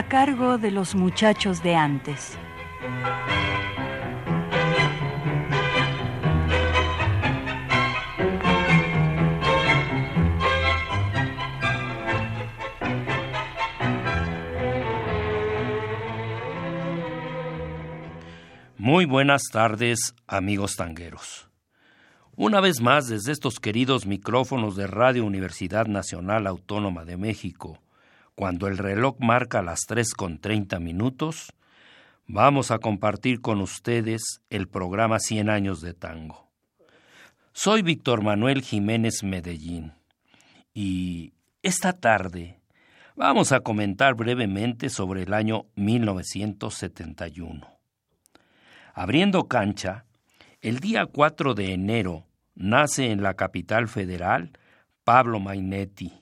A cargo de los muchachos de antes. Muy buenas tardes, amigos tangueros. Una vez más, desde estos queridos micrófonos de Radio Universidad Nacional Autónoma de México, cuando el reloj marca las tres con treinta minutos, vamos a compartir con ustedes el programa Cien años de tango. Soy Víctor Manuel Jiménez Medellín y esta tarde vamos a comentar brevemente sobre el año 1971. Abriendo cancha, el día 4 de enero nace en la capital federal Pablo Mainetti,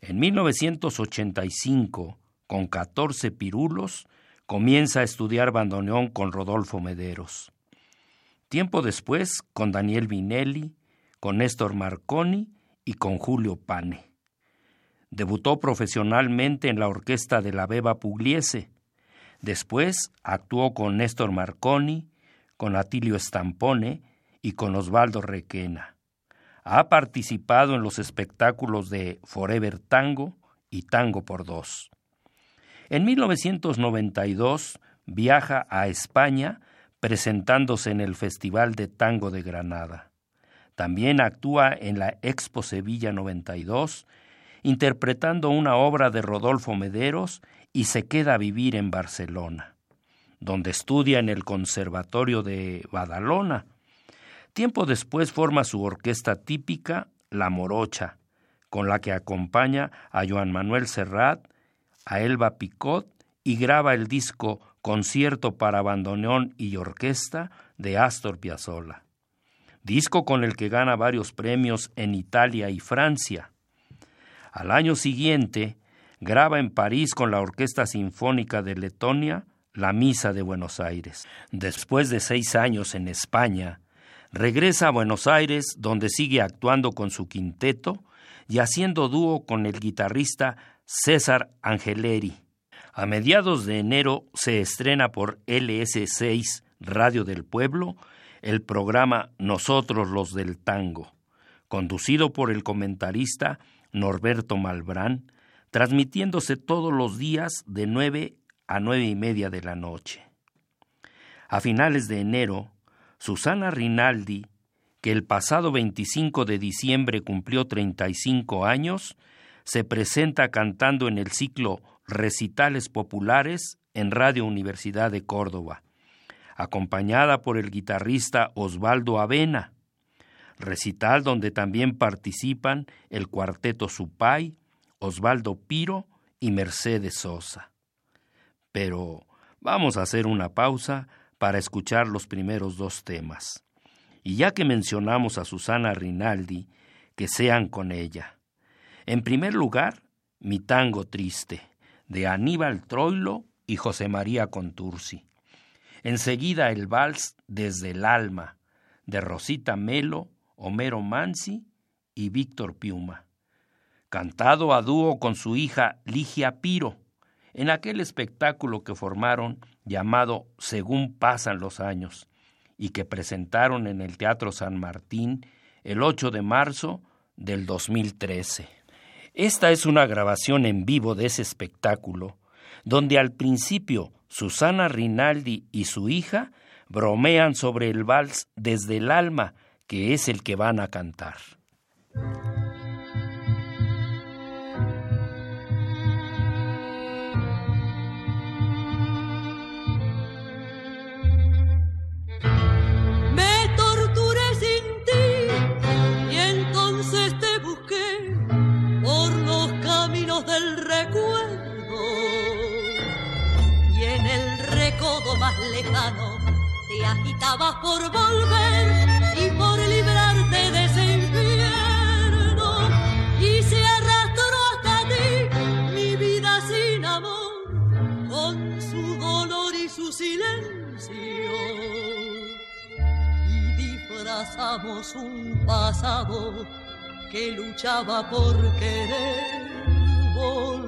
en 1985, con 14 pirulos, comienza a estudiar bandoneón con Rodolfo Mederos. Tiempo después, con Daniel Vinelli, con Néstor Marconi y con Julio Pane. Debutó profesionalmente en la orquesta de la Beba Pugliese. Después actuó con Néstor Marconi, con Atilio Stampone y con Osvaldo Requena. Ha participado en los espectáculos de Forever Tango y Tango por Dos. En 1992 viaja a España presentándose en el Festival de Tango de Granada. También actúa en la Expo Sevilla 92, interpretando una obra de Rodolfo Mederos y se queda a vivir en Barcelona, donde estudia en el Conservatorio de Badalona Tiempo después forma su orquesta típica, La Morocha, con la que acompaña a Joan Manuel Serrat, a Elba Picot y graba el disco Concierto para bandoneón y orquesta de Astor Piazzolla. Disco con el que gana varios premios en Italia y Francia. Al año siguiente, graba en París con la Orquesta Sinfónica de Letonia la Misa de Buenos Aires. Después de seis años en España, Regresa a Buenos Aires, donde sigue actuando con su quinteto y haciendo dúo con el guitarrista César Angeleri. A mediados de enero se estrena por LS6 Radio del Pueblo el programa Nosotros los del Tango, conducido por el comentarista Norberto Malbrán, transmitiéndose todos los días de 9 a nueve y media de la noche. A finales de enero, Susana Rinaldi, que el pasado 25 de diciembre cumplió 35 años, se presenta cantando en el ciclo Recitales Populares en Radio Universidad de Córdoba, acompañada por el guitarrista Osvaldo Avena, recital donde también participan el cuarteto Supay, Osvaldo Piro y Mercedes Sosa. Pero vamos a hacer una pausa para escuchar los primeros dos temas. Y ya que mencionamos a Susana Rinaldi, que sean con ella. En primer lugar, Mi tango triste, de Aníbal Troilo y José María Contursi. Enseguida el vals Desde el alma, de Rosita Melo, Homero Mansi y Víctor Piuma. Cantado a dúo con su hija Ligia Piro, en aquel espectáculo que formaron llamado Según pasan los años, y que presentaron en el Teatro San Martín el 8 de marzo del 2013. Esta es una grabación en vivo de ese espectáculo, donde al principio Susana Rinaldi y su hija bromean sobre el vals desde el alma, que es el que van a cantar. Lejano, te agitabas por volver y por librarte de ese infierno. Y se arrastró hasta ti mi vida sin amor, con su dolor y su silencio. Y disfrazamos un pasado que luchaba por querer volver.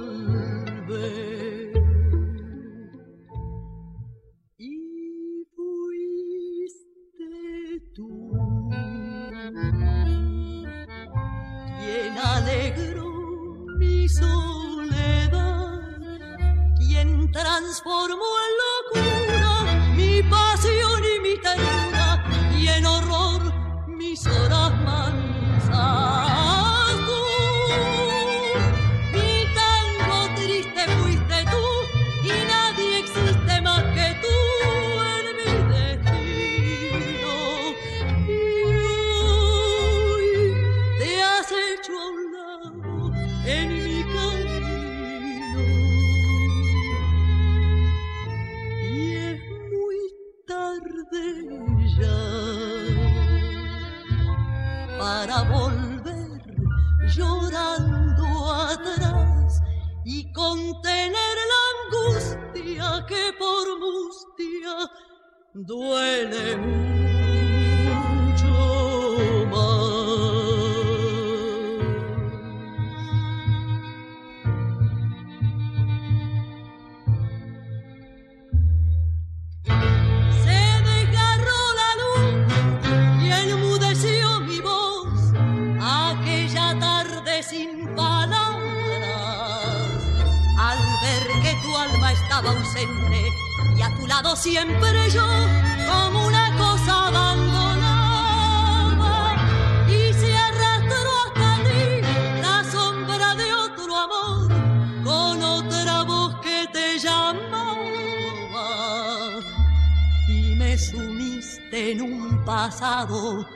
Y sumiste en un pasado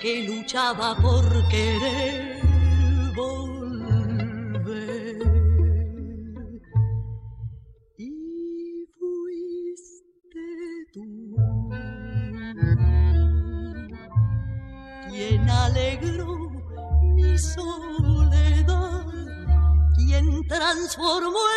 que luchaba por querer alegró mi soledad, quien transformó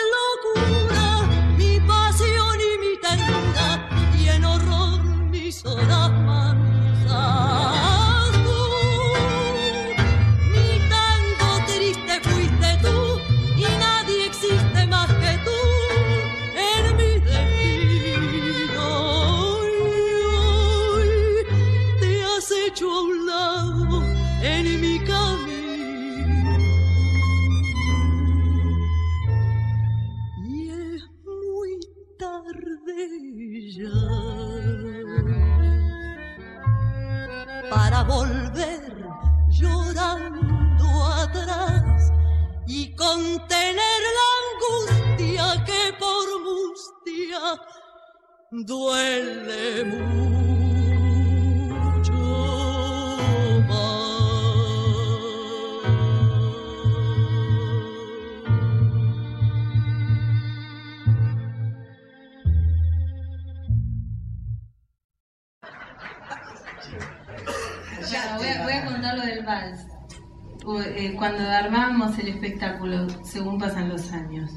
años.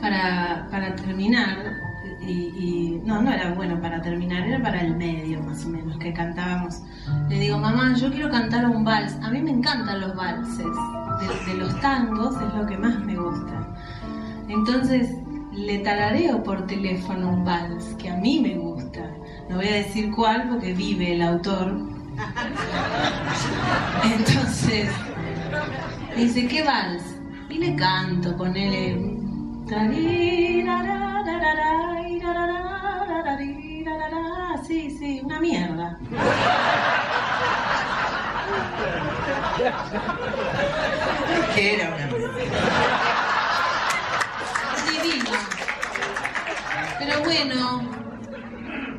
Para, para terminar, y, no, no era bueno para terminar, era para el medio más o menos, que cantábamos. Le digo, mamá, yo quiero cantar un vals. A mí me encantan los valses, de, de los tangos es lo que más me gusta. Entonces le talareo por teléfono un vals que a mí me gusta. No voy a decir cuál porque vive el autor, entonces, dice, ¿qué vals? Y le canto con él. Sí, sí, una mierda. ¿Qué era una mierda? Divino. Pero bueno,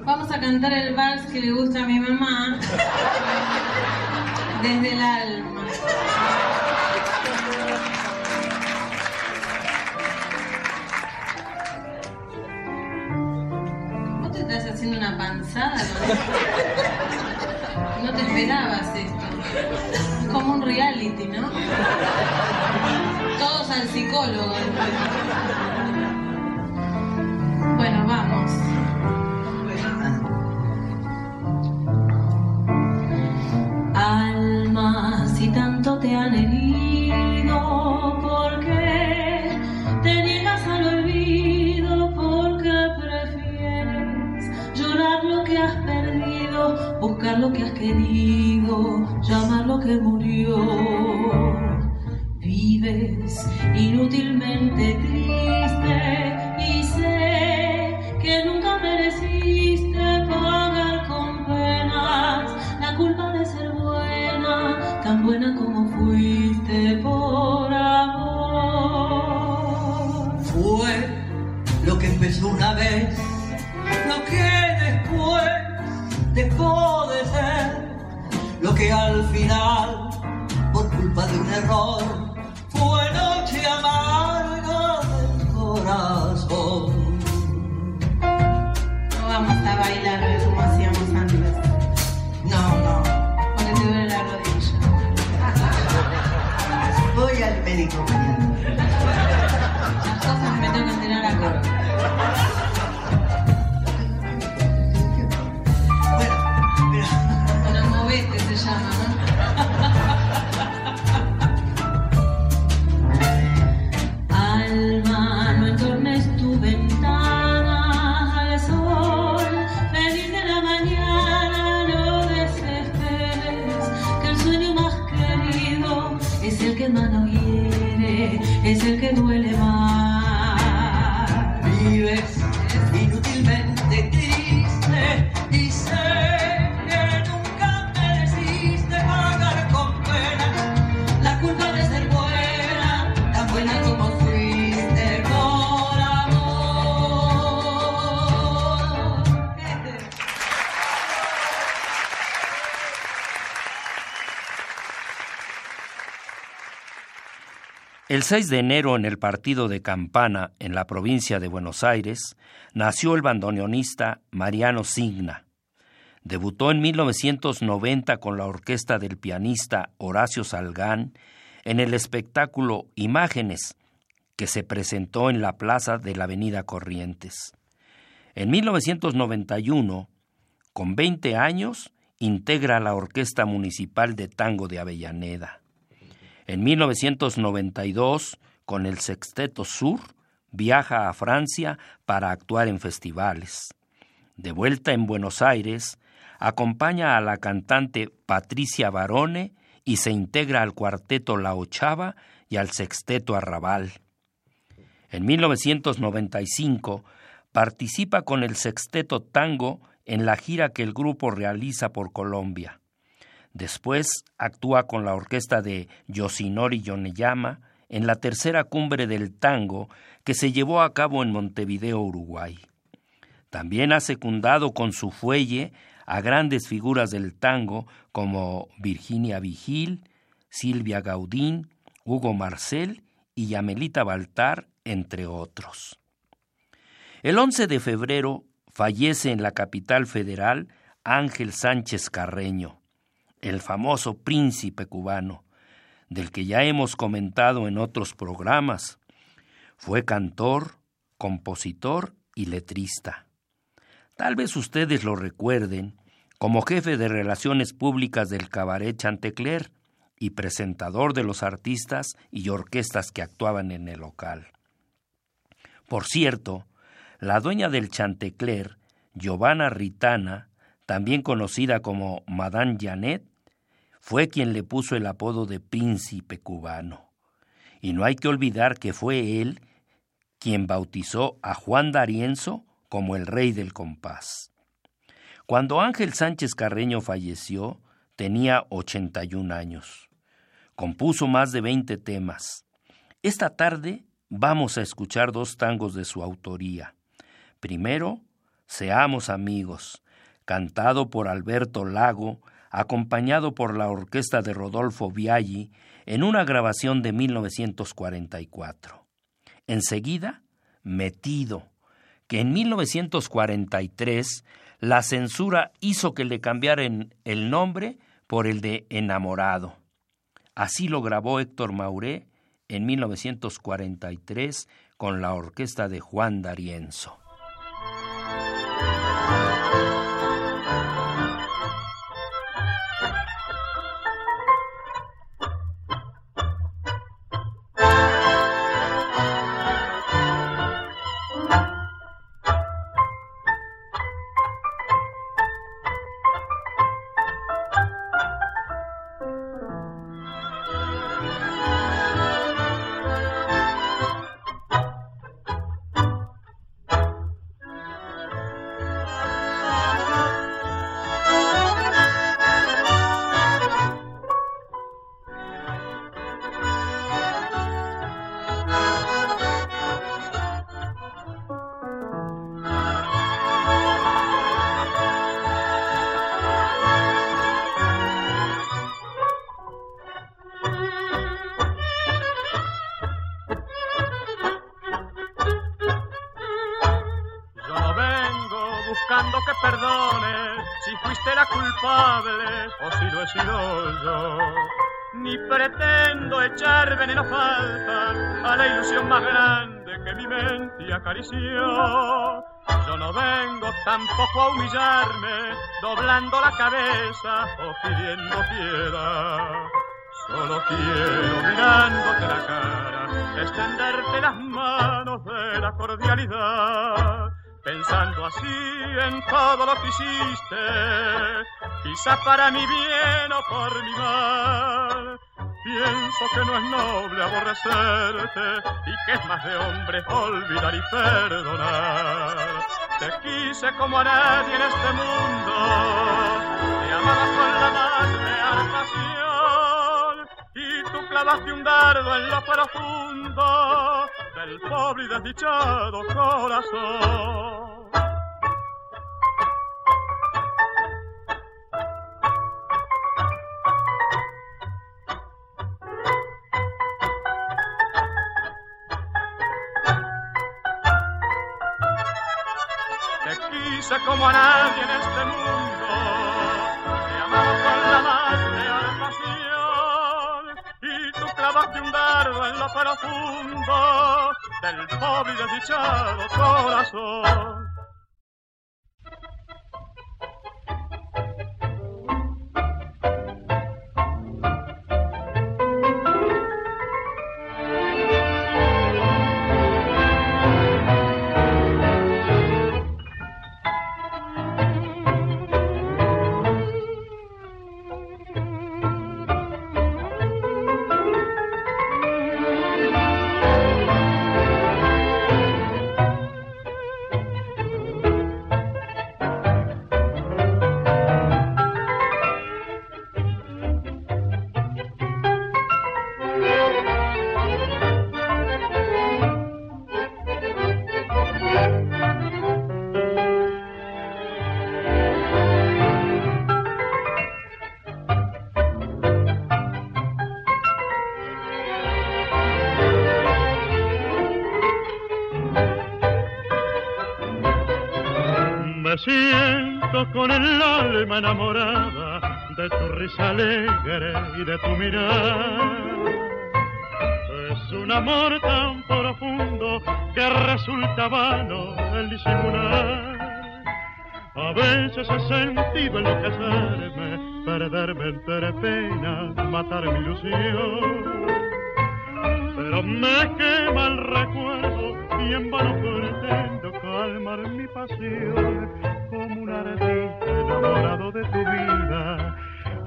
Vamos a cantar el vals que le gusta a mi mamá desde el alma. Una panzada esto. No te esperabas esto. Es como un reality, ¿no? Todos al psicólogo. Bueno, vamos. Querido, llamar lo que murió? Vives inútilmente error, fue noche amarga del corazón. No vamos a bailar como hacíamos antes, No, no, porque te duele la rodilla. voy al médico mañana. Las cosas me tengo que enterar acá. Bueno, 6 de enero en el partido de Campana, en la provincia de Buenos Aires, nació el bandoneonista Mariano Signa. Debutó en 1990 con la orquesta del pianista Horacio Salgán en el espectáculo Imágenes, que se presentó en la plaza de la Avenida Corrientes. En 1991, con 20 años, integra la Orquesta Municipal de Tango de Avellaneda. En 1992, con el Sexteto Sur, viaja a Francia para actuar en festivales. De vuelta en Buenos Aires, acompaña a la cantante Patricia Barone y se integra al cuarteto La Ochava y al Sexteto Arrabal. En 1995 participa con el Sexteto Tango en la gira que el grupo realiza por Colombia. Después actúa con la orquesta de Yoshinori Yoneyama en la tercera cumbre del tango que se llevó a cabo en Montevideo, Uruguay. También ha secundado con su fuelle a grandes figuras del tango como Virginia Vigil, Silvia Gaudín, Hugo Marcel y Yamelita Baltar, entre otros. El 11 de febrero fallece en la capital federal Ángel Sánchez Carreño, el famoso príncipe cubano, del que ya hemos comentado en otros programas. Fue cantor, compositor y letrista. Tal vez ustedes lo recuerden como jefe de relaciones públicas del cabaret Chantecler y presentador de los artistas y orquestas que actuaban en el local. Por cierto, la dueña del Chantecler, Giovanna Ritana, también conocida como Madame Janet, fue quien le puso el apodo de príncipe cubano. Y no hay que olvidar que fue él quien bautizó a Juan D'Arienzo como el rey del compás. Cuando Ángel Sánchez Carreño falleció, tenía 81 años. Compuso más de 20 temas. Esta tarde vamos a escuchar dos tangos de su autoría. Primero, Seamos amigos, cantado por Alberto Lago, acompañado por la orquesta de Rodolfo Biaggi en una grabación de 1944. Enseguida, Metido, que en 1943 la censura hizo que le cambiaran el nombre por el de Enamorado. Así lo grabó Héctor Mauré en 1943 con la orquesta de Juan D'Arienzo. Yo no vengo tampoco a humillarme, doblando la cabeza o pidiendo piedad. Solo quiero mirándote la cara, extenderte las manos de la cordialidad. Pensando así en todo lo que hiciste, quizás para mi bien o por mi mal Pienso que no es noble aborrecerte y que es más de hombre olvidar y perdonar. Te quise como a nadie en este mundo, te amaba con la más real pasión y tú clavaste un dardo en lo profundo del pobre y desdichado corazón. Como a nadie en este mundo. Te amaba con la más real pasión y tú clavaste un dardo en lo profundo del pobre y desdichado corazón. Con el alma enamorada de tu risa alegre y de tu mirar. Es un amor tan profundo que resulta vano el disimular. A veces he sentido enloquecerme, perderme entre pena, matar mi ilusión. Pero me quema el recuerdo y en vano pretendo calmar mi pasión como un ardito enamorado tu.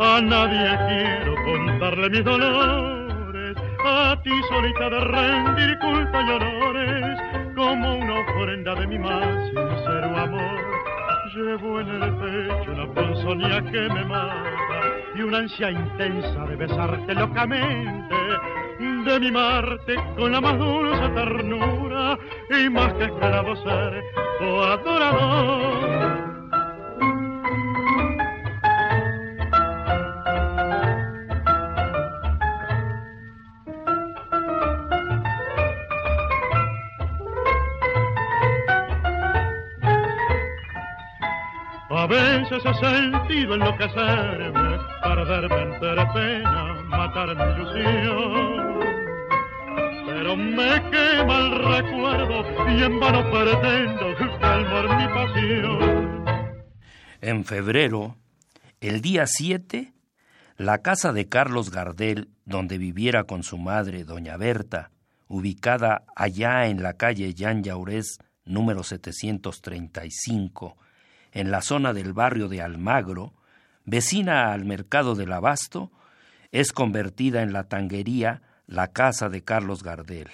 A nadie quiero contarle mis dolores, a ti solita de rendir culpa y honores, como una ofrenda de mi más sincero amor. Llevo en el pecho una ponzoña que me mata y una ansia intensa de besarte locamente de mimarte con la más dulce ternura y más que esclavo ser o adorador. A veces he sentido enloquecerme, perderme entre pena, matar mi ilusión. Pero me quema el recuerdo y en vano pretendo calmar mi pasión. En febrero, el día 7, la casa de Carlos Gardel, donde viviera con su madre, doña Berta, ubicada allá en la calle Yan Yaurés, número 735, en la zona del barrio de Almagro, vecina al mercado del Abasto, es convertida en la tanguería La Casa de Carlos Gardel.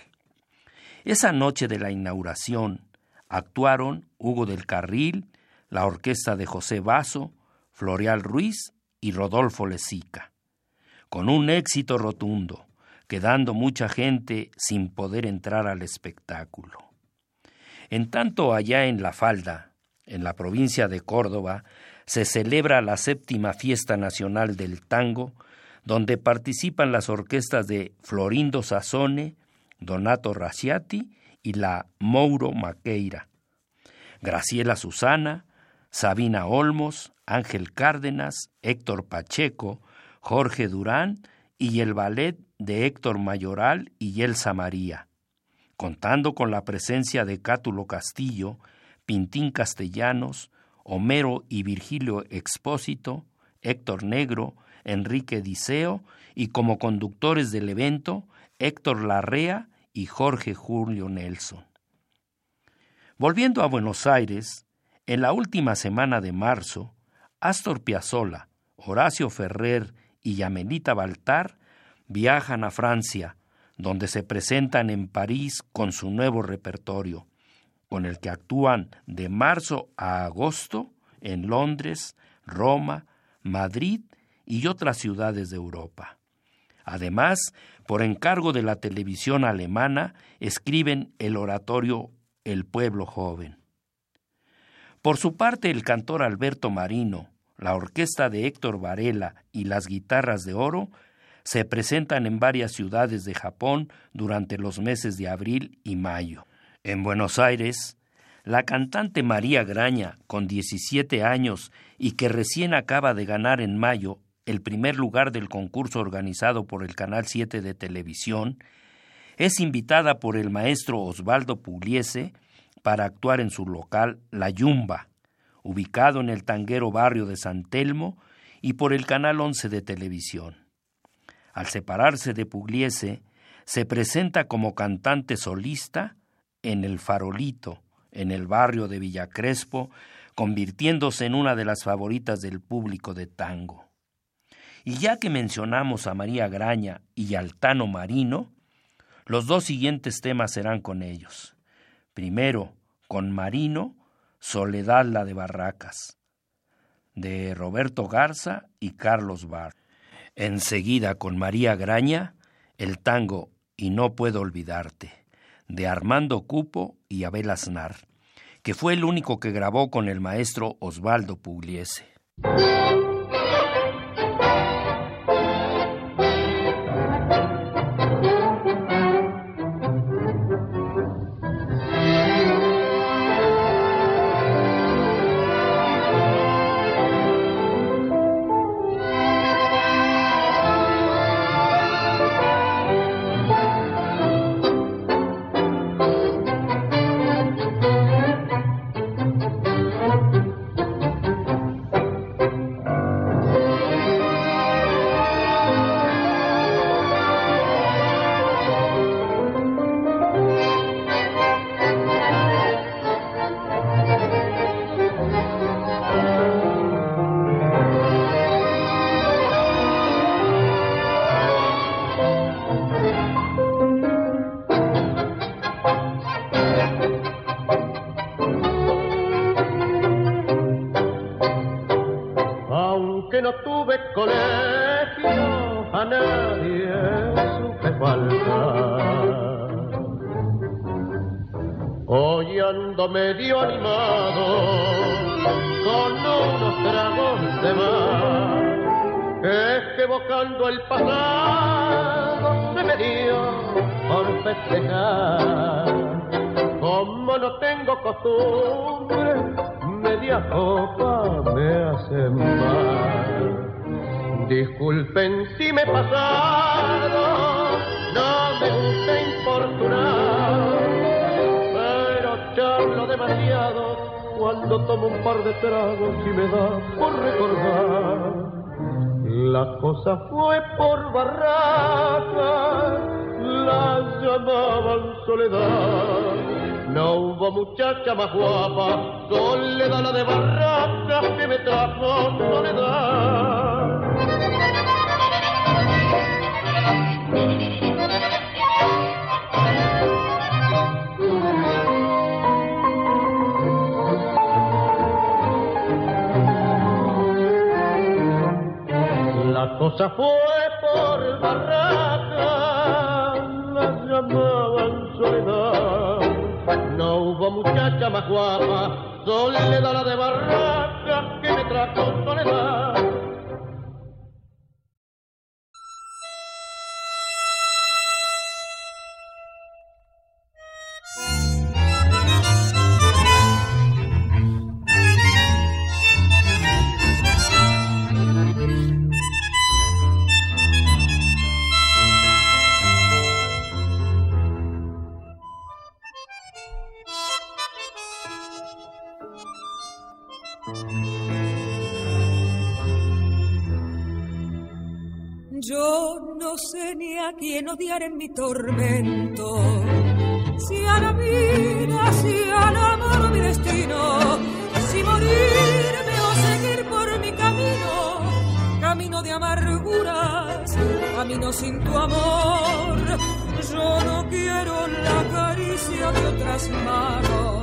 Esa noche de la inauguración actuaron Hugo del Carril, la orquesta de José Basso, Floreal Ruiz y Rodolfo Lezica, con un éxito rotundo, quedando mucha gente sin poder entrar al espectáculo. En tanto allá en La Falda, en la provincia de Córdoba, se celebra la séptima fiesta nacional del tango, donde participan las orquestas de Florindo Sassone, Donato Rasciati y la Mouro Maqueira, Graciela Susana, Sabina Olmos, Ángel Cárdenas, Héctor Pacheco, Jorge Durán y el ballet de Héctor Mayoral y Elsa María, contando con la presencia de Cátulo Castillo, Pintín Castellanos, Homero y Virgilio Expósito, Héctor Negro, Enrique Diceo y como conductores del evento Héctor Larrea y Jorge Julio Nelson. Volviendo a Buenos Aires, en la última semana de marzo, Astor Piazzolla, Horacio Ferrer y Yamelita Baltar viajan a Francia, donde se presentan en París con su nuevo repertorio, con el que actúan de marzo a agosto en Londres, Roma, Madrid y otras ciudades de Europa. Además, por encargo de la televisión alemana, escriben el oratorio El pueblo joven. Por su parte, el cantor Alberto Marino, la orquesta de Héctor Varela y las guitarras de oro se presentan en varias ciudades de Japón durante los meses de abril y mayo. En Buenos Aires, la cantante María Graña, con 17 años y que recién acaba de ganar en mayo el primer lugar del concurso organizado por el Canal 7 de televisión, es invitada por el maestro Osvaldo Pugliese para actuar en su local La Yumba, ubicado en el tanguero barrio de San Telmo y por el Canal 11 de televisión. Al separarse de Pugliese, se presenta como cantante solista en El Farolito, en el barrio de Villa Crespo, convirtiéndose en una de las favoritas del público de tango. Y ya que mencionamos a María Graña y al Tano Marino, los dos siguientes temas serán con ellos. Primero, con Marino, Soledad la de Barracas, de Roberto Garza y Carlos Bar. Enseguida con María Graña, el tango Y no puedo olvidarte, de Armando Cupo y Abel Aznar, que fue el único que grabó con el maestro Osvaldo Pugliese. Y me da por recordar. La cosa fue por barraca, la llamaban soledad. No hubo muchacha más guapa, soledad la de barraca que me trajo soledad. Cosa fue por barraca, la llamaban soledad. No hubo muchacha más guapa, soledad la de barraca que me trajo soledad. Quién odiar en mi tormento, si a la vida, si al amor mi destino, si morirme o seguir por mi camino, camino de amarguras, camino sin tu amor. Yo no quiero la caricia de otras manos,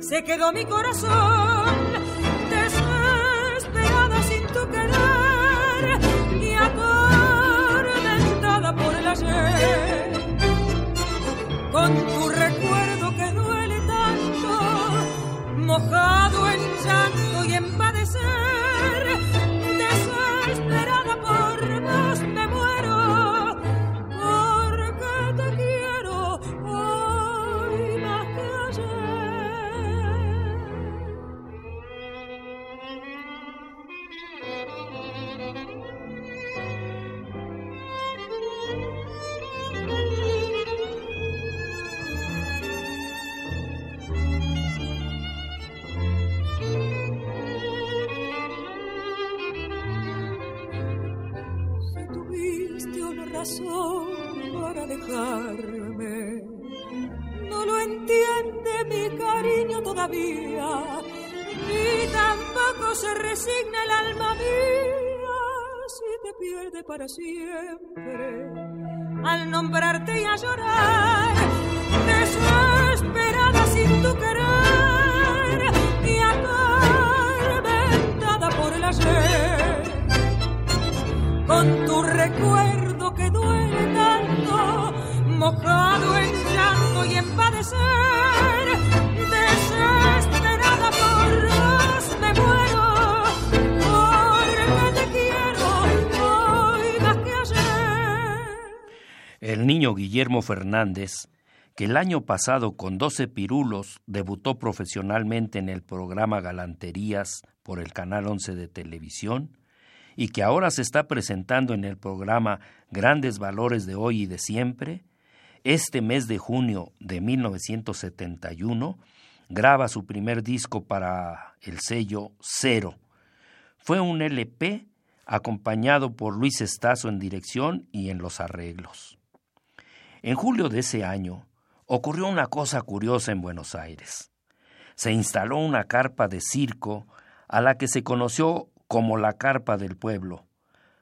se quedó mi corazón, Fernández, que el año pasado con 12 pirulos debutó profesionalmente en el programa Galanterías por el Canal 11 de televisión, y que ahora se está presentando en el programa Grandes Valores de Hoy y de Siempre, este mes de junio de 1971 graba su primer disco para el sello Cero. Fue un LP acompañado por Luis Estazo en dirección y en los arreglos. En julio de ese año ocurrió una cosa curiosa en Buenos Aires. Se instaló una carpa de circo a la que se conoció como la Carpa del Pueblo,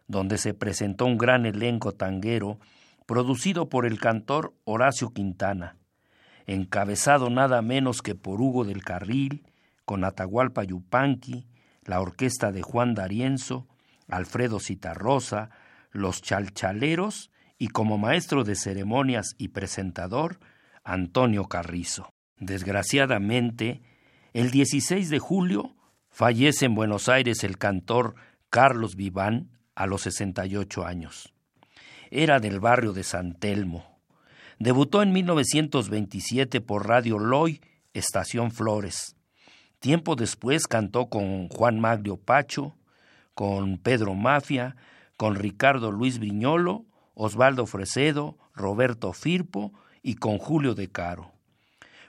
donde se presentó un gran elenco tanguero producido por el cantor Horacio Quintana, encabezado nada menos que por Hugo del Carril, con Atahualpa Yupanqui, la orquesta de Juan D'Arienzo, Alfredo Citarrosa, los Chalchaleros y como maestro de ceremonias y presentador, Antonio Carrizo. Desgraciadamente, el 16 de julio Fallece en Buenos Aires el cantor Carlos Viván a los 68 años. Era del barrio de San Telmo. Debutó en 1927 por Radio Loy, Estación Flores. Tiempo después cantó con Juan Maglio Pacho, con Pedro Mafia, con Ricardo Luis Briñolo, Osvaldo Fresedo, Roberto Firpo y con Julio de Caro.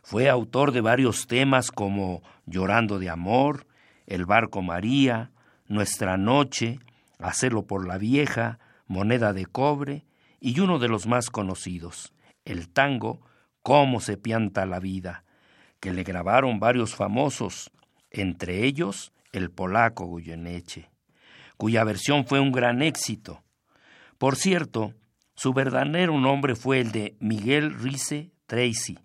Fue autor de varios temas como Llorando de Amor, El Barco María, Nuestra Noche, Hacerlo por la Vieja, Moneda de Cobre y uno de los más conocidos, el tango Cómo se pianta la vida, que le grabaron varios famosos, entre ellos el polaco Goyeneche, cuya versión fue un gran éxito. Por cierto, su verdadero nombre fue el de Miguel Rice Tracy,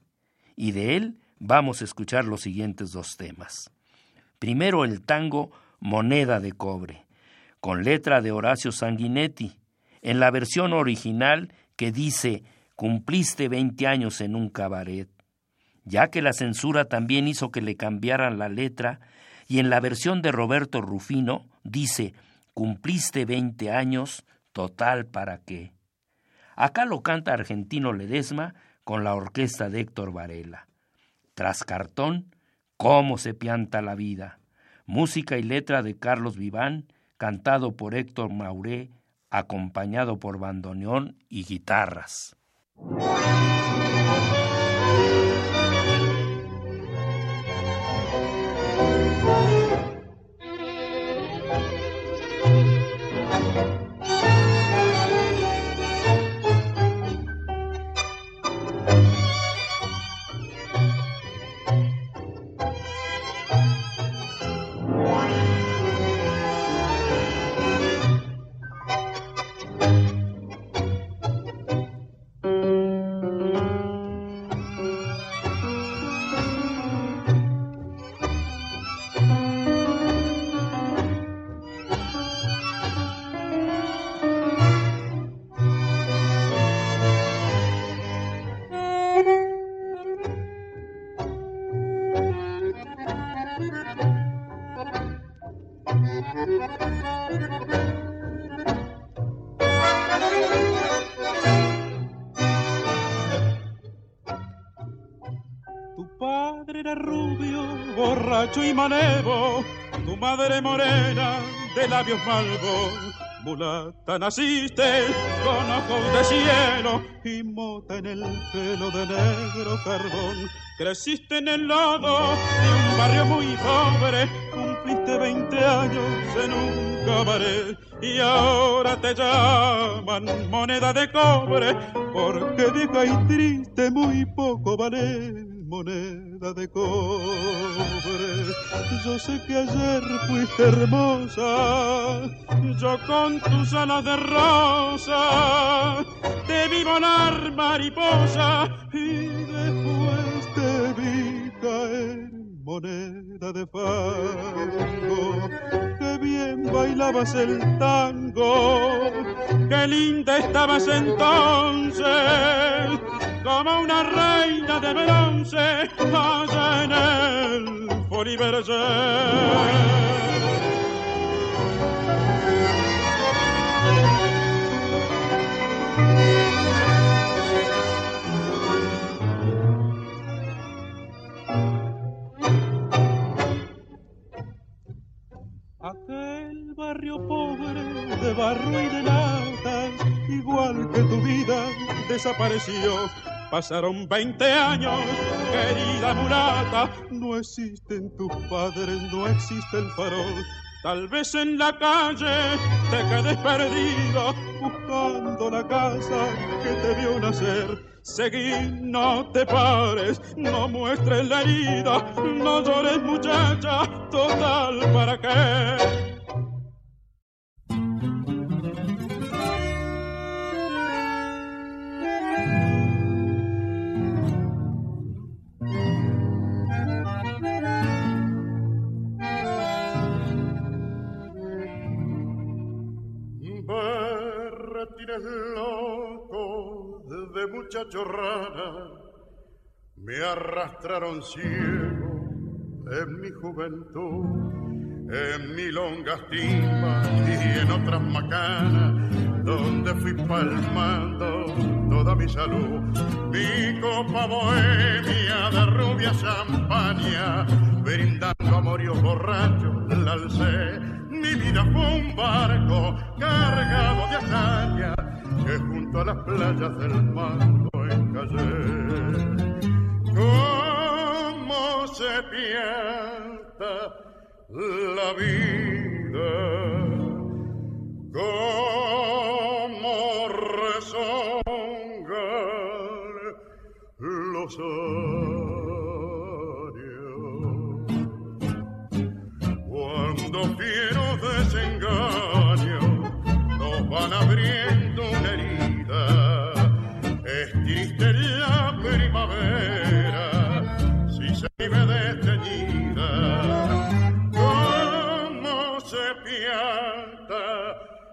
y de él vamos a escuchar los siguientes dos temas. Primero el tango Moneda de Cobre, con letra de Horacio Sanguinetti, en la versión original que dice Cumpliste veinte años en un cabaret, ya que la censura también hizo que le cambiaran la letra, y en la versión de Roberto Rufino dice Cumpliste veinte años, total para qué. Acá lo canta Argentino Ledesma con la orquesta de Héctor Varela. Tras cartón, cómo se pianta la vida. Música y letra de Carlos Viván, cantado por Héctor Mauré, acompañado por bandoneón y guitarras. Y manevo, tu madre morena de labios malvos. Mulata naciste con ojos de cielo y mota en el pelo de negro carbón. Creciste en el lodo de un barrio muy pobre, cumpliste 20 años en un cabaret y ahora te llaman moneda de cobre porque vieja y triste muy poco vale moneda de cobre. Yo sé que ayer fuiste hermosa, yo con tus alas de rosa te vi volar mariposa y después te vi caer moneda de fango. Qué bien bailabas el tango, qué linda estabas entonces, como una reina de bronce allá en el Foliverger. Aquel barrio pobre de barro y de latas, igual que tu vida, desapareció. Pasaron 20 años, querida mulata, no existen tus padres, no existe el farol. Tal vez en la calle te quedes perdido buscando la casa que te vio nacer. Seguí, no te pares, no muestres la herida, no llores muchacha, total para qué. En mi juventud, en mi longas timbas y en otras macanas, donde donde fui palmando toda mi salud. Mi copa bohemia de rubia champaña, brindando amorios borrachos, la alcé. Mi vida fue un barco cargado de hazaña que junto a las playas del mando encallé. ¿Cómo se piensa la vida? ¿Cómo rezongan los años?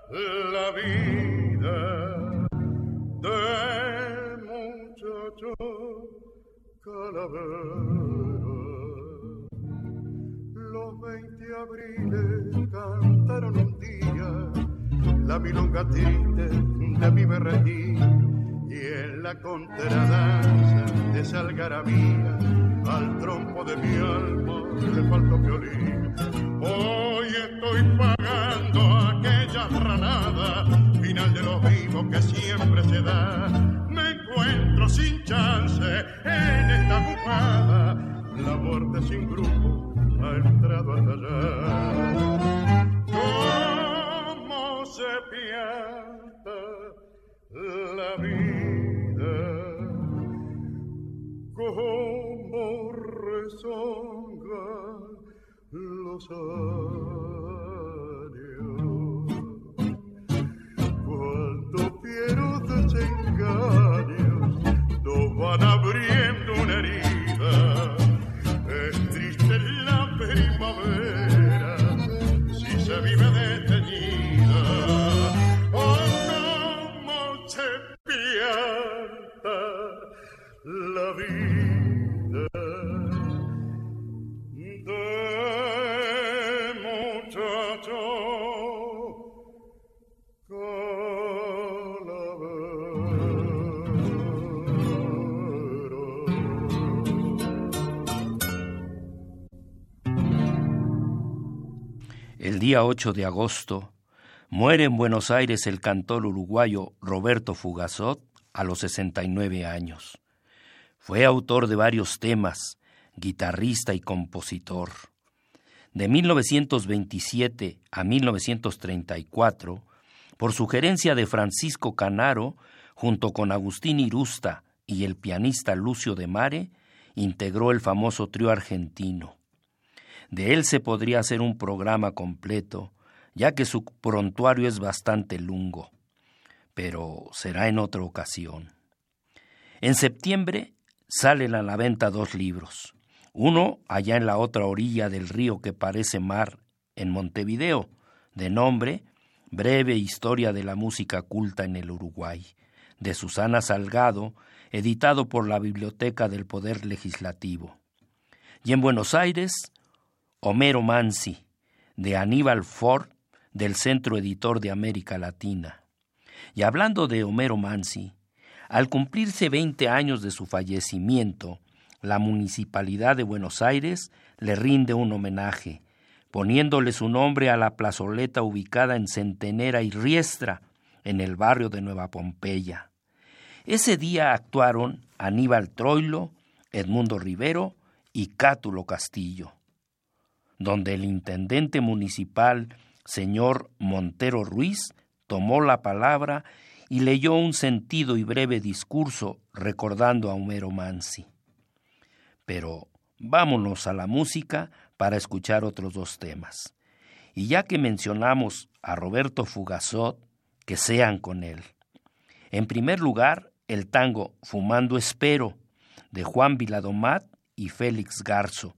La vida de muchacho calavera? Los 20 abriles cantaron un día la milonga triste de mi berretín y en la contradanza de esa algarabía al trompo de mi alma le faltó violín. Hoy estoy pagando de los vivos que siempre se da. Me encuentro sin chance en esta bufada, la muerte sin grupo ha entrado hasta allá. ¿Cómo se pianta la vida? ¿Cómo rezongan los años? Pierdo desengaños, nos van abriendo una herida. Es triste la primavera día 8 de agosto muere en Buenos Aires el cantor uruguayo Roberto Fugazot a los 69 años. Fue autor de varios temas, guitarrista y compositor. De 1927 a 1934, por sugerencia de Francisco Canaro, junto con Agustín Irusta y el pianista Lucio de Mare, integró el famoso trío argentino. De él se podría hacer un programa completo, ya que su prontuario es bastante lungo, pero será en otra ocasión. En septiembre salen a la venta dos libros, uno allá en la otra orilla del río que parece mar, en Montevideo, de nombre Breve Historia de la Música Culta en el Uruguay, de Susana Salgado, editado por la Biblioteca del Poder Legislativo. Y en Buenos Aires, Homero Mansi, de Aníbal Ford, del Centro Editor de América Latina. Y hablando de Homero Mansi, al cumplirse 20 años de su fallecimiento, la Municipalidad de Buenos Aires le rinde un homenaje, poniéndole su nombre a la plazoleta ubicada en Centenera y Riestra, en el barrio de Nueva Pompeya. Ese día actuaron Aníbal Troilo, Edmundo Rivero y Cátulo Castillo, donde el intendente municipal, señor Montero Ruiz, tomó la palabra y leyó un sentido y breve discurso recordando a Homero Mansi. Pero vámonos a la música para escuchar otros dos temas. Y ya que mencionamos a Roberto Fugazot, que sean con él. En primer lugar, el tango Fumando Espero, de Juan Viladomat y Félix Garzo,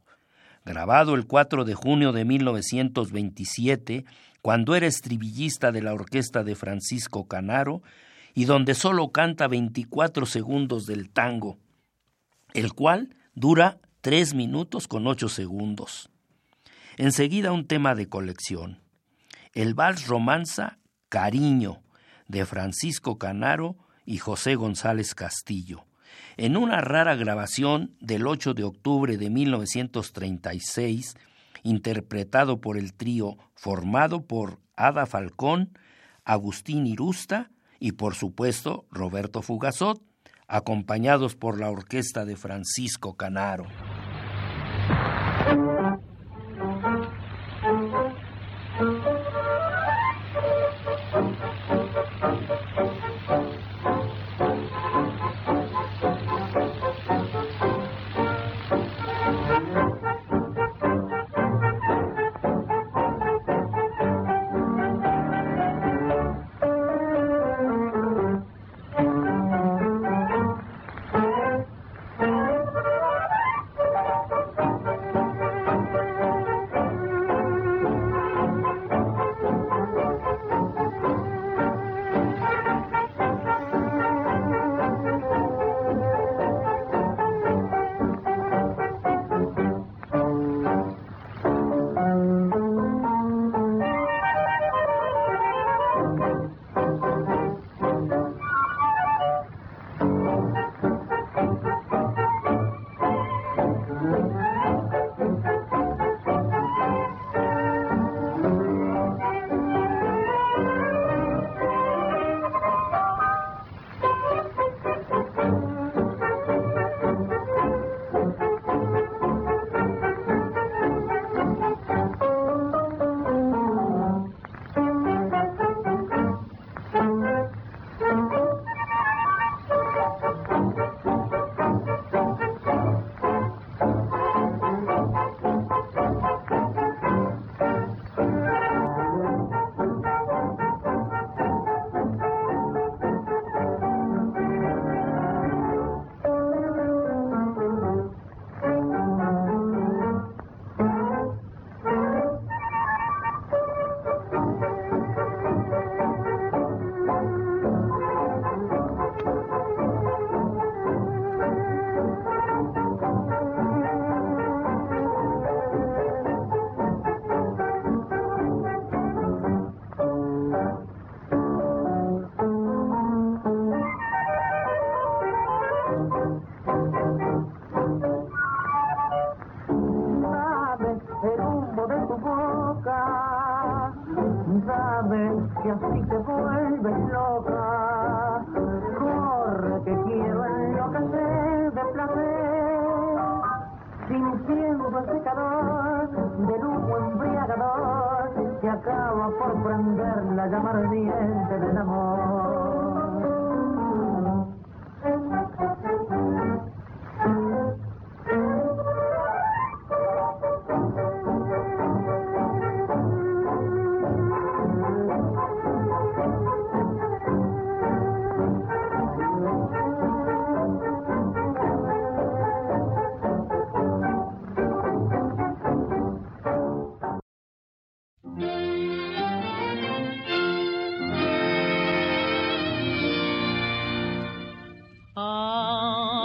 grabado el 4 de junio de 1927, cuando era estribillista de la orquesta de Francisco Canaro, y donde solo canta 24 segundos del tango, el cual dura 3 minutos con 8 segundos. Enseguida un tema de colección. El vals romanza Cariño, de Francisco Canaro y José González Castillo. En una rara grabación del 8 de octubre de 1936, interpretado por el trío formado por Ada Falcón, Agustín Irusta y por supuesto Roberto Fugazot, acompañados por la orquesta de Francisco Canaro.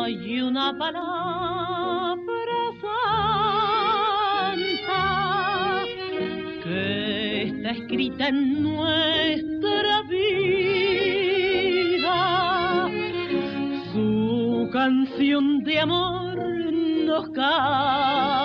hay una palabra santa que está escrita en nuestra vida. Su canción de amor nos canta.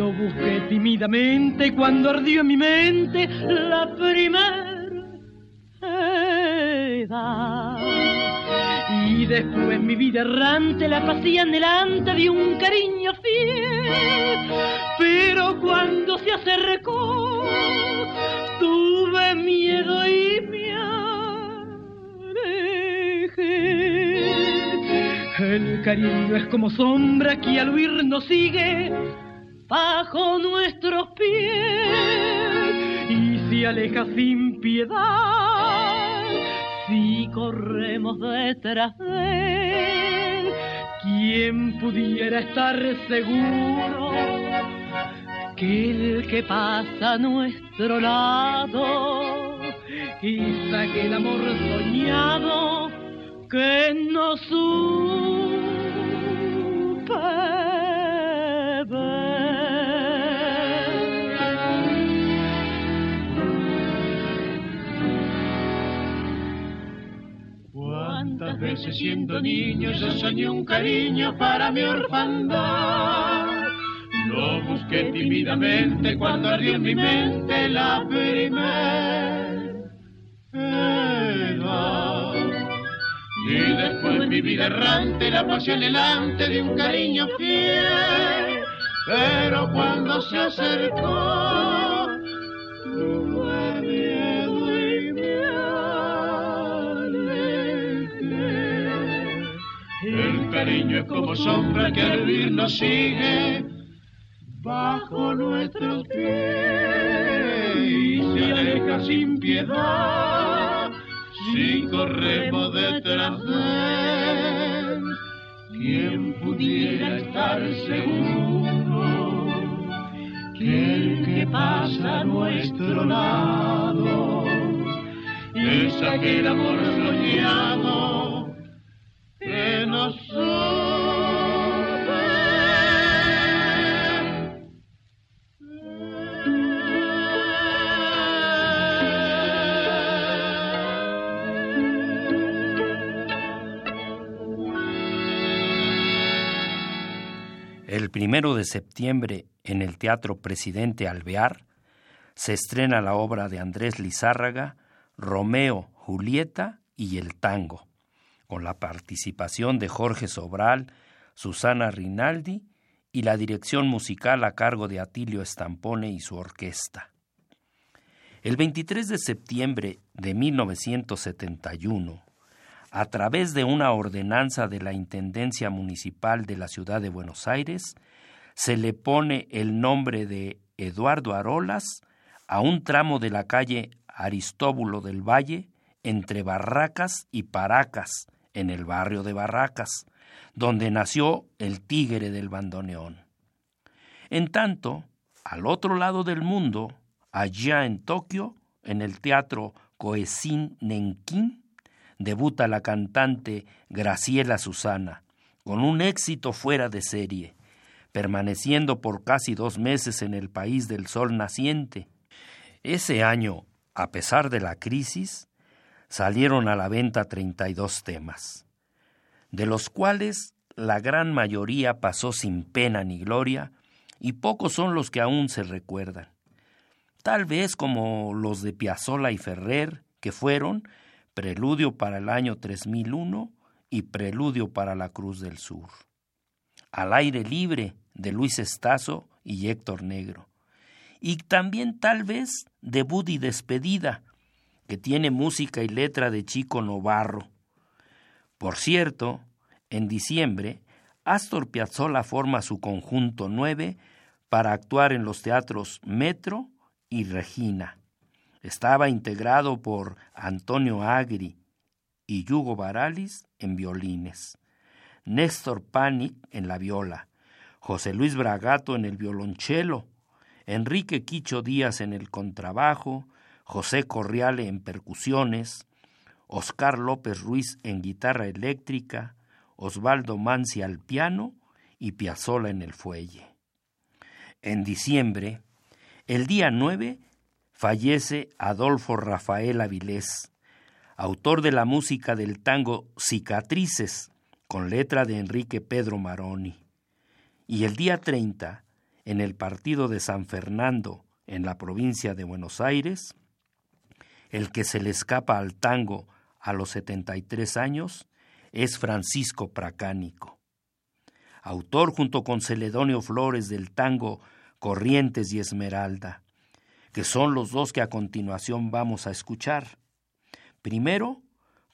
Lo busqué tímidamente cuando ardió en mi mente la primera edad. Y después mi vida errante la pasé delante de un cariño fiel. Pero cuando se acercó, tuve miedo y me que el cariño es como sombra que al huir nos sigue bajo nuestros pies y se aleja sin piedad si corremos detrás de él. ¿Quién pudiera estar seguro que el que pasa a nuestro lado y que el amor soñado que no supe veces siendo niño yo soñé un cariño para mi orfandad. Lo busqué tímidamente cuando ardió en mi mente la primera Y después mi vida errante, la pasión delante de un cariño fiel. Pero cuando se acercó, El como sombra que al vivir sigue bajo nuestros pies y se aleja sin piedad si corremos detrás de él, ¿quién pudiera estar seguro que el que pasa a nuestro lado es aquel amor soñado El primero de septiembre, en el Teatro Presidente Alvear, se estrena la obra de Andrés Lizárraga, Romeo, Julieta y el Tango, con la participación de Jorge Sobral, Susana Rinaldi y la dirección musical a cargo de Atilio Estampone y su orquesta. El 23 de septiembre de 1971, a través de una ordenanza de la Intendencia Municipal de la Ciudad de Buenos Aires, se le pone el nombre de Eduardo Arolas a un tramo de la calle Aristóbulo del Valle entre Barracas y Paracas, en el barrio de Barracas, donde nació el tigre del bandoneón. En tanto, al otro lado del mundo, allá en Tokio, en el teatro Koesin Nenkin, debuta la cantante Graciela Susana, con un éxito fuera de serie, permaneciendo por casi dos meses en el país del sol naciente. Ese año, a pesar de la crisis, salieron a la venta 32 temas, de los cuales la gran mayoría pasó sin pena ni gloria, y pocos son los que aún se recuerdan. Tal vez como los de Piazzolla y Ferrer, que fueron Preludio para el año 3001 y Preludio para la Cruz del Sur. Al aire libre de Luis Estazo y Héctor Negro. Y también tal vez Debut y Despedida, que tiene música y letra de Chico Novarro. Por cierto, en diciembre, Astor Piazzolla forma su conjunto 9 para actuar en los teatros Metro y Regina. Estaba integrado por Antonio Agri y Yugo Baralis en violines, Néstor Panic en la viola, José Luis Bragato en el violonchelo, Enrique Quicho Díaz en el contrabajo, José Corriale en percusiones, Oscar López Ruiz en guitarra eléctrica, Osvaldo Mansi al piano y Piazzola en el fuelle. En diciembre, el día 9, fallece Adolfo Rafael Avilés, autor de la música del tango Cicatrices, con letra de Enrique Pedro Maroni. Y el día 30, en el partido de San Fernando, en la provincia de Buenos Aires, el que se le escapa al tango a los 73 años es Francisco Pracánico. Autor junto con Celedonio Flores del tango Corrientes y Esmeralda, que son los dos que a continuación vamos a escuchar. Primero,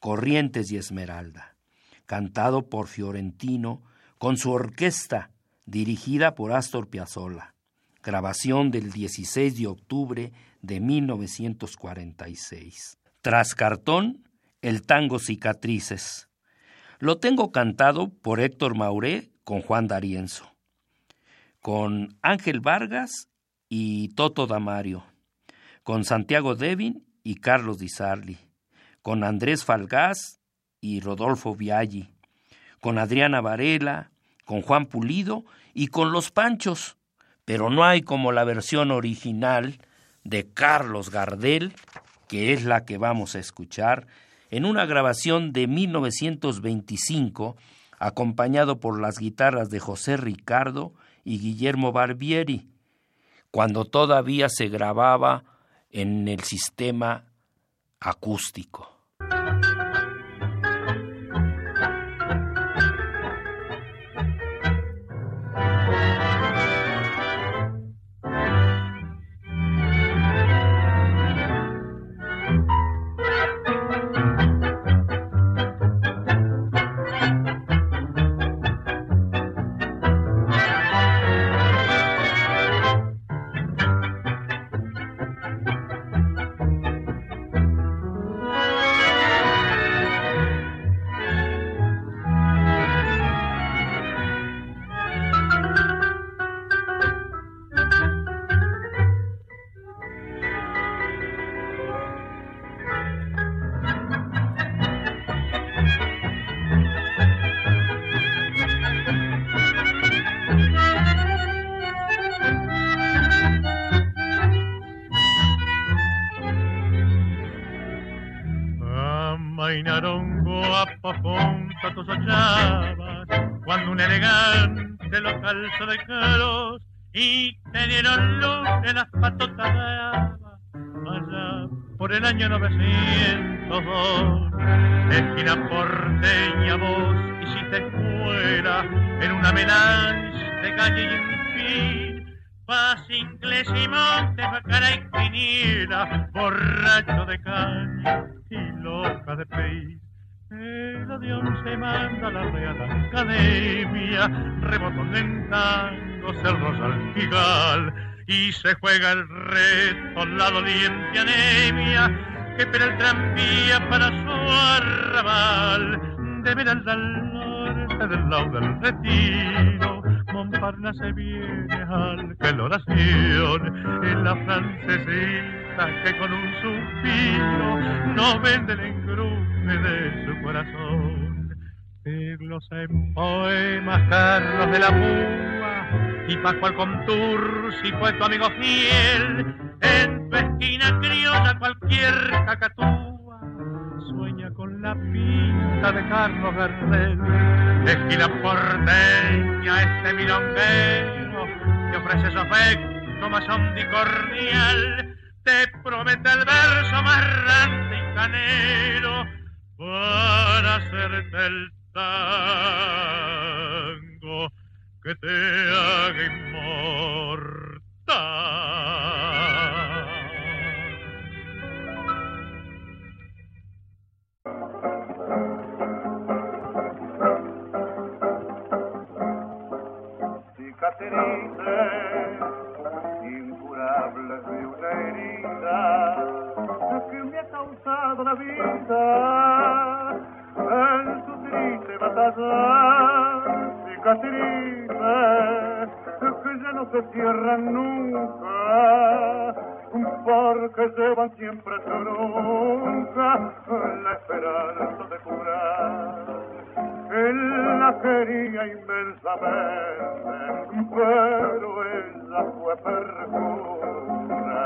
Corrientes y Esmeralda, cantado por Fiorentino con su orquesta dirigida por Astor Piazzolla. Grabación del 16 de octubre de 1946. Tras cartón, el tango Cicatrices. Lo tengo cantado por Héctor Mauré con Juan D'Arienzo, con Ángel Vargas y Toto Damario, con Santiago Devin y Carlos Di Sarli, con Andrés Falgás y Rodolfo Viaggi, con Adriana Varela, con Juan Pulido y con Los Panchos, pero no hay como la versión original de Carlos Gardel, que es la que vamos a escuchar, en una grabación de 1925, acompañado por las guitarras de José Ricardo y Guillermo Barbieri, cuando todavía se grababa en el sistema acústico. 1902, esquina porteña vos hiciste escuela en una melange de calle y en fin, paz inglés y monte, cara y quiniela, borracho de caña y loca de país. El adiós se manda a la Real Academia, rebotón en tangos el Rosalpigal, y se juega el reto, la doliente anemia, espera el tranvía para su arrabal, de Veralda al norte del lado del retiro, Montparnasse viene al que la oración, en la francesita que con un suspiro no vende el engrume de su corazón. Siglos en poemas, Carlos de la Púa y Pascual Contursi fue tu amigo fiel. En tu esquina criolla cualquier cacatúa sueña con la pinta de Carlos Gardel. Esquina porteña, este milonguero que ofrece su afecto más cordial. Te promete el verso más rante y canero para hacerte el tango que te haga inmortal. Cicatrices incurables de una herida que me ha causado la vida en su triste batalla. Cicatrices que ya no se cierran nunca porque llevan siempre su nunca la esperanza de curar. Él la quería inmensamente, pero ella fue perjura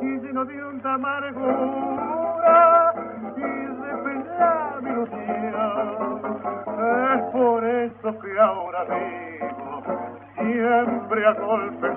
y lleno de honda amargura y de pena mi ilusión. Es por eso que ahora vivo siempre a golpe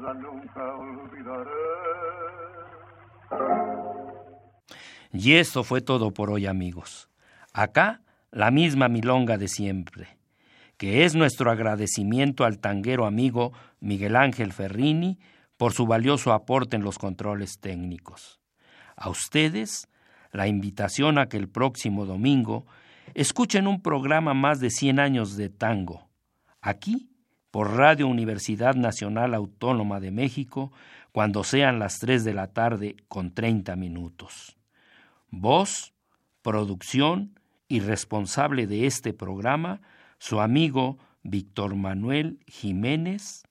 ya nunca. Y eso fue todo por hoy, amigos. Acá, la misma milonga de siempre, que es nuestro agradecimiento al tanguero amigo Miguel Ángel Ferrini por su valioso aporte en los controles técnicos. A ustedes, la invitación a que el próximo domingo escuchen un programa más de 100 años de tango, aquí por Radio Universidad Nacional Autónoma de México, cuando sean las 3 de la tarde con 30 minutos. Voz, producción y responsable de este programa, su amigo Víctor Manuel Jiménez,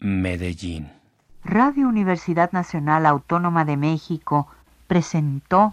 Medellín. Radio Universidad Nacional Autónoma de México presentó